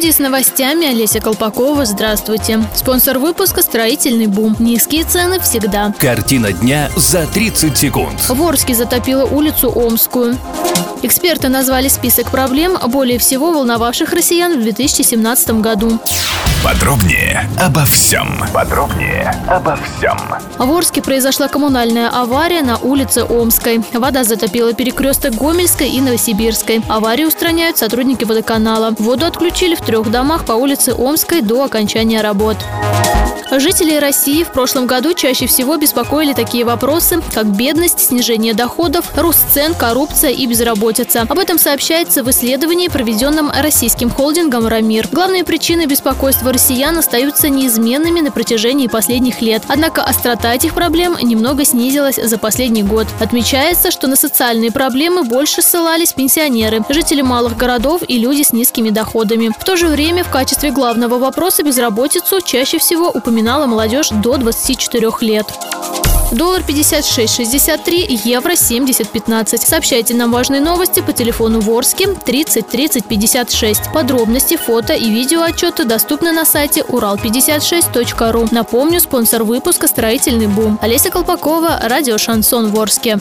Студии с новостями Олеся Колпакова. Здравствуйте. Спонсор выпуска «Строительный бум». Низкие цены всегда. Картина дня за 30 секунд. В Орске затопило улицу Омскую. Эксперты назвали список проблем, более всего волновавших россиян в 2017 году. Подробнее обо всем. Подробнее обо всем. В Орске произошла коммунальная авария на улице Омской. Вода затопила перекресток Гомельской и Новосибирской. Аварию устраняют сотрудники водоканала. Воду отключили в трех домах по улице Омской до окончания работ. Жители России в прошлом году чаще всего беспокоили такие вопросы, как бедность, снижение доходов, рост цен, коррупция и безработица. Об этом сообщается в исследовании, проведенном российским холдингом «Рамир». Главные причины беспокойства россиян остаются неизменными на протяжении последних лет. Однако острота этих проблем немного снизилась за последний год. Отмечается, что на социальные проблемы больше ссылались пенсионеры, жители малых городов и люди с низкими доходами. В то же время в качестве главного вопроса безработицу чаще всего упоминала молодежь до 24 лет. Доллар 56.63, евро 70.15. Сообщайте нам важные новости по телефону Ворске 30 30 56. Подробности, фото и видео отчеты доступны на сайте урал56.ру. Напомню, спонсор выпуска «Строительный бум». Олеся Колпакова, радио «Шансон Ворске».